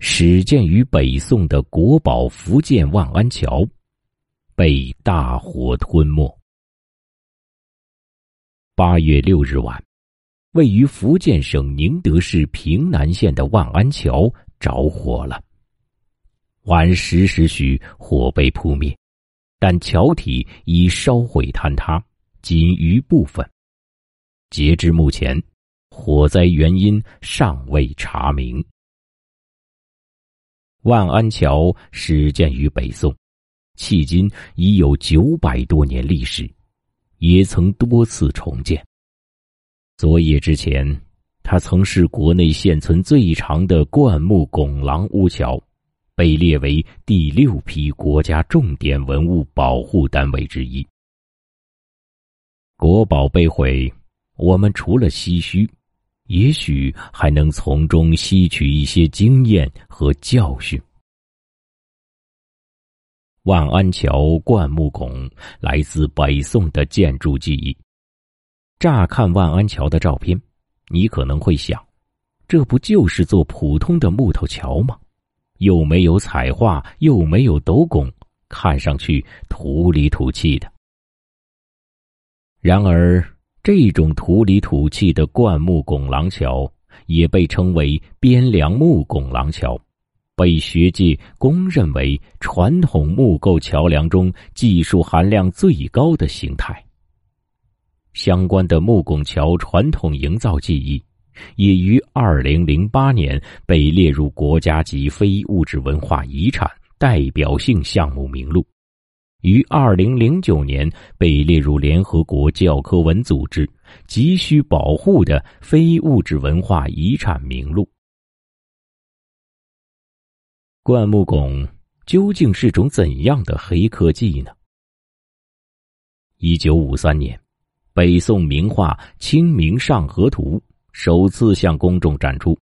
始建于北宋的国宝福建万安桥，被大火吞没。八月六日晚，位于福建省宁德市平南县的万安桥着火了。晚十时许，火被扑灭，但桥体已烧毁坍塌，仅余部分。截至目前，火灾原因尚未查明。万安桥始建于北宋，迄今已有九百多年历史，也曾多次重建。昨夜之前，它曾是国内现存最长的灌木拱廊屋桥，被列为第六批国家重点文物保护单位之一。国宝被毁。我们除了唏嘘，也许还能从中吸取一些经验和教训。万安桥灌木拱来自北宋的建筑记忆。乍看万安桥的照片，你可能会想，这不就是座普通的木头桥吗？又没有彩画，又没有斗拱，看上去土里土气的。然而。这种土里土气的灌木拱廊桥，也被称为边梁木拱廊桥，被学界公认为传统木构桥梁中技术含量最高的形态。相关的木拱桥传统营造技艺，也于二零零八年被列入国家级非物质文化遗产代表性项目名录。于二零零九年被列入联合国教科文组织急需保护的非物质文化遗产名录。灌木拱究竟是种怎样的黑科技呢？一九五三年，北宋名画《清明上河图》首次向公众展出。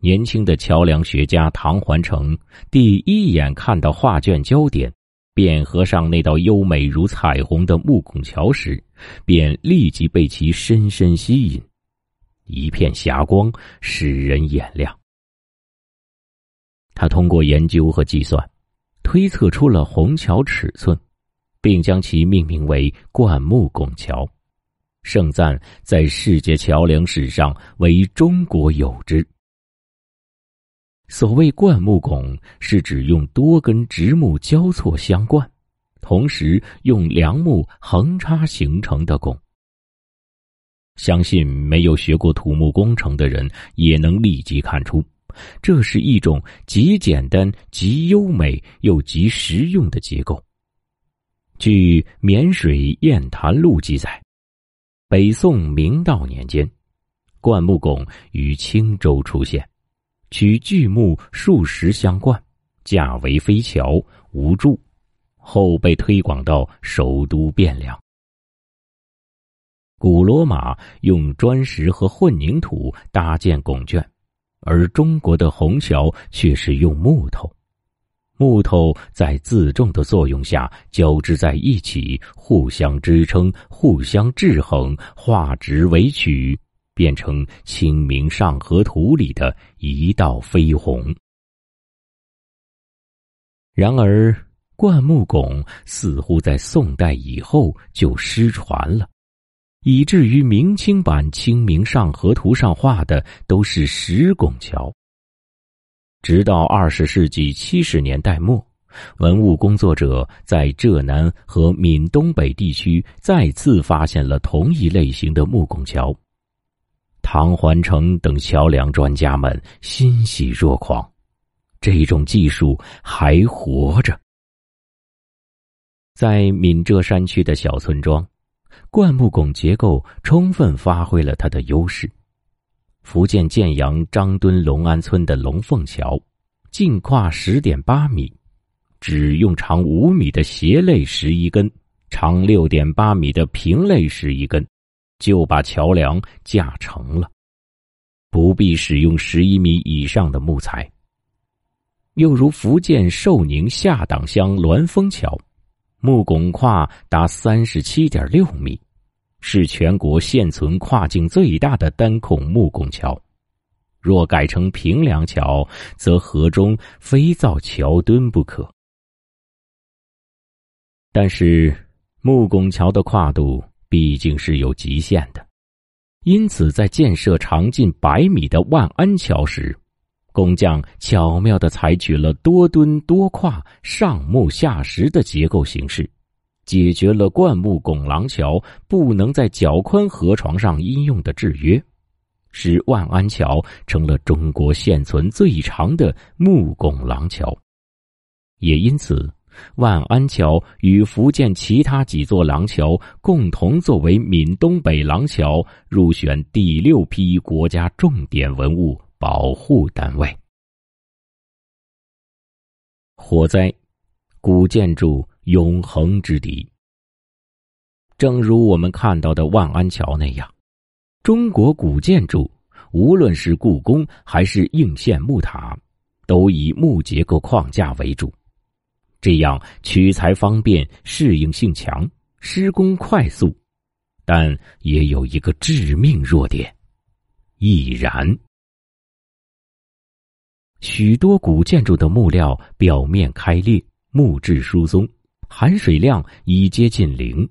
年轻的桥梁学家唐环成第一眼看到画卷焦点。卞河上那道优美如彩虹的木拱桥时，便立即被其深深吸引，一片霞光使人眼亮。他通过研究和计算，推测出了虹桥尺寸，并将其命名为灌木拱桥，盛赞在世界桥梁史上为中国有之。所谓灌木拱，是指用多根直木交错相灌，同时用梁木横插形成的拱。相信没有学过土木工程的人也能立即看出，这是一种极简单、极优美又极实用的结构。据《沔水砚谈录》记载，北宋明道年间，灌木拱于青州出现。取巨木数十相贯，架为飞桥，无柱，后被推广到首都汴梁。古罗马用砖石和混凝土搭建拱券，而中国的虹桥却是用木头。木头在自重的作用下交织在一起，互相支撑，互相制衡，化直为曲。变成《清明上河图》里的一道飞虹。然而，灌木拱似乎在宋代以后就失传了，以至于明清版《清明上河图》上画的都是石拱桥。直到二十世纪七十年代末，文物工作者在浙南和闽东北地区再次发现了同一类型的木拱桥。唐环成等桥梁专家们欣喜若狂，这种技术还活着。在闽浙山区的小村庄，灌木拱结构充分发挥了它的优势。福建建阳张墩龙安村的龙凤桥，净跨十点八米，只用长五米的斜肋石一根，长六点八米的平肋石一根。就把桥梁架成了，不必使用十一米以上的木材。又如福建寿宁下党乡栾峰桥，木拱跨达三十七点六米，是全国现存跨径最大的单孔木拱桥。若改成平梁桥，则河中非造桥墩不可。但是木拱桥的跨度毕竟是有极限的，因此在建设长近百米的万安桥时，工匠巧妙的采取了多墩多跨、上木下石的结构形式，解决了灌木拱廊桥不能在较宽河床上应用的制约，使万安桥成了中国现存最长的木拱廊桥。也因此。万安桥与福建其他几座廊桥共同作为闽东北廊桥入选第六批国家重点文物保护单位。火灾，古建筑永恒之敌。正如我们看到的万安桥那样，中国古建筑，无论是故宫还是应县木塔，都以木结构框架为主。这样取材方便，适应性强，施工快速，但也有一个致命弱点：易燃。许多古建筑的木料表面开裂，木质疏松，含水量已接近零，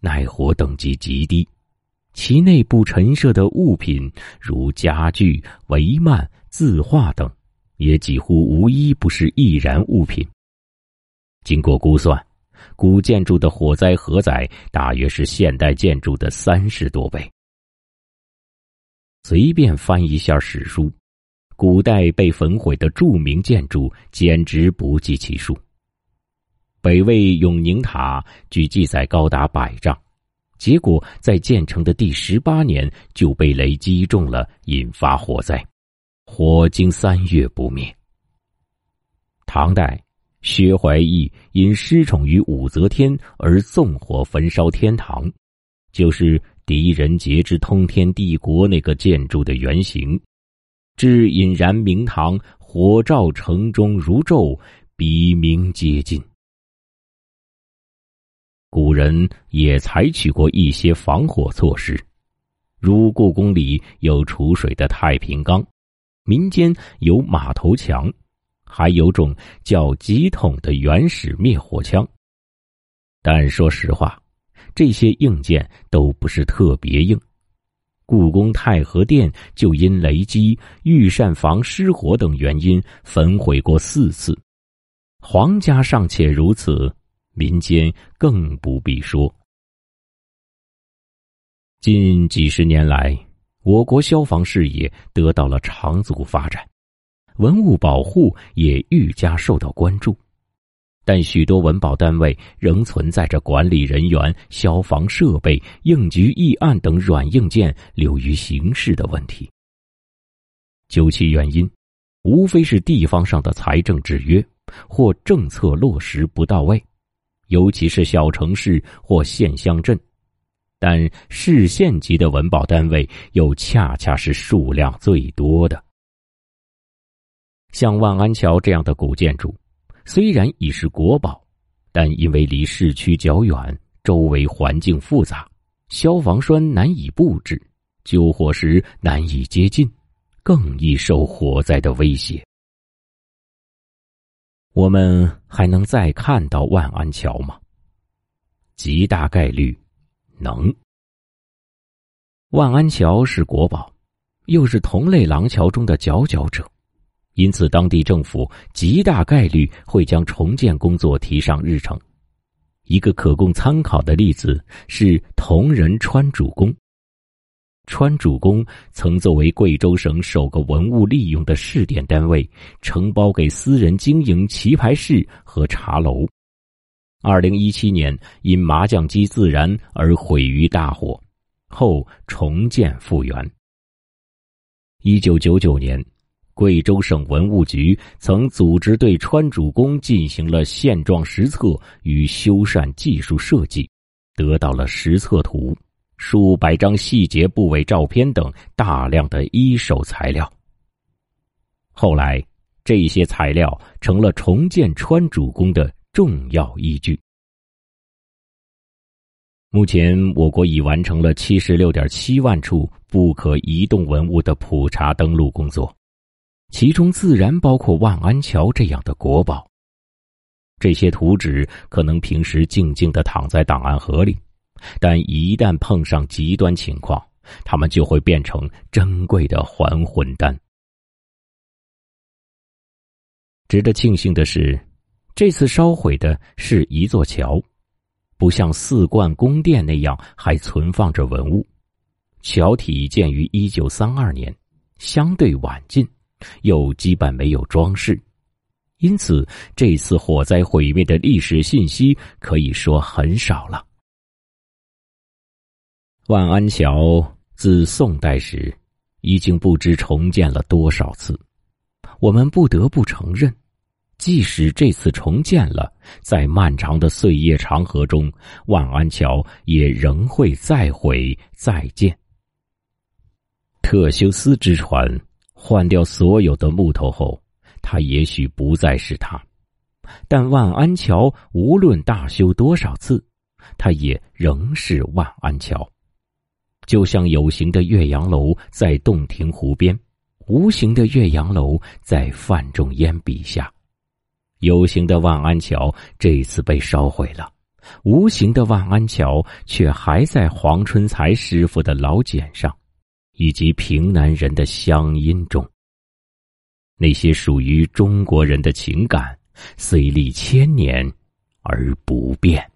耐火等级极低。其内部陈设的物品，如家具、帷幔、字画等，也几乎无一不是易燃物品。经过估算，古建筑的火灾荷载大约是现代建筑的三十多倍。随便翻一下史书，古代被焚毁的著名建筑简直不计其数。北魏永宁塔据记载高达百丈，结果在建成的第十八年就被雷击中了，引发火灾，火经三月不灭。唐代。薛怀义因失宠于武则天而纵火焚烧天堂，就是狄仁杰之通天帝国那个建筑的原型。至引燃明堂，火照城中如昼，比明接近。古人也采取过一些防火措施，如故宫里有储水的太平缸，民间有马头墙。还有种叫几筒的原始灭火枪，但说实话，这些硬件都不是特别硬。故宫太和殿就因雷击、御膳房失火等原因焚毁过四次，皇家尚且如此，民间更不必说。近几十年来，我国消防事业得到了长足发展。文物保护也愈加受到关注，但许多文保单位仍存在着管理人员、消防设备、应急预案等软硬件流于形式的问题。究其原因，无非是地方上的财政制约或政策落实不到位，尤其是小城市或县乡镇，但市县级的文保单位又恰恰是数量最多的。像万安桥这样的古建筑，虽然已是国宝，但因为离市区较远，周围环境复杂，消防栓难以布置，救火时难以接近，更易受火灾的威胁。我们还能再看到万安桥吗？极大概率能。万安桥是国宝，又是同类廊桥中的佼佼者。因此，当地政府极大概率会将重建工作提上日程。一个可供参考的例子是铜仁川主公。川主公曾作为贵州省首个文物利用的试点单位，承包给私人经营棋牌室和茶楼。二零一七年因麻将机自燃而毁于大火，后重建复原。一九九九年。贵州省文物局曾组织对川主公进行了现状实测与修缮技术设计，得到了实测图、数百张细节部位照片等大量的一手材料。后来，这些材料成了重建川主公的重要依据。目前，我国已完成了七十六点七万处不可移动文物的普查登录工作。其中自然包括万安桥这样的国宝。这些图纸可能平时静静的躺在档案盒里，但一旦碰上极端情况，它们就会变成珍贵的还魂丹。值得庆幸的是，这次烧毁的是一座桥，不像四冠宫殿那样还存放着文物。桥体建于一九三二年，相对晚近，又基本没有装饰。因此，这次火灾毁灭的历史信息可以说很少了。万安桥自宋代时已经不知重建了多少次，我们不得不承认，即使这次重建了，在漫长的岁月长河中，万安桥也仍会再毁再建。特修斯之船换掉所有的木头后。他也许不再是他，但万安桥无论大修多少次，他也仍是万安桥。就像有形的岳阳楼在洞庭湖边，无形的岳阳楼在范仲淹笔下，有形的万安桥这次被烧毁了，无形的万安桥却还在黄春才师傅的老茧上，以及平南人的乡音中。那些属于中国人的情感，虽历千年而不变。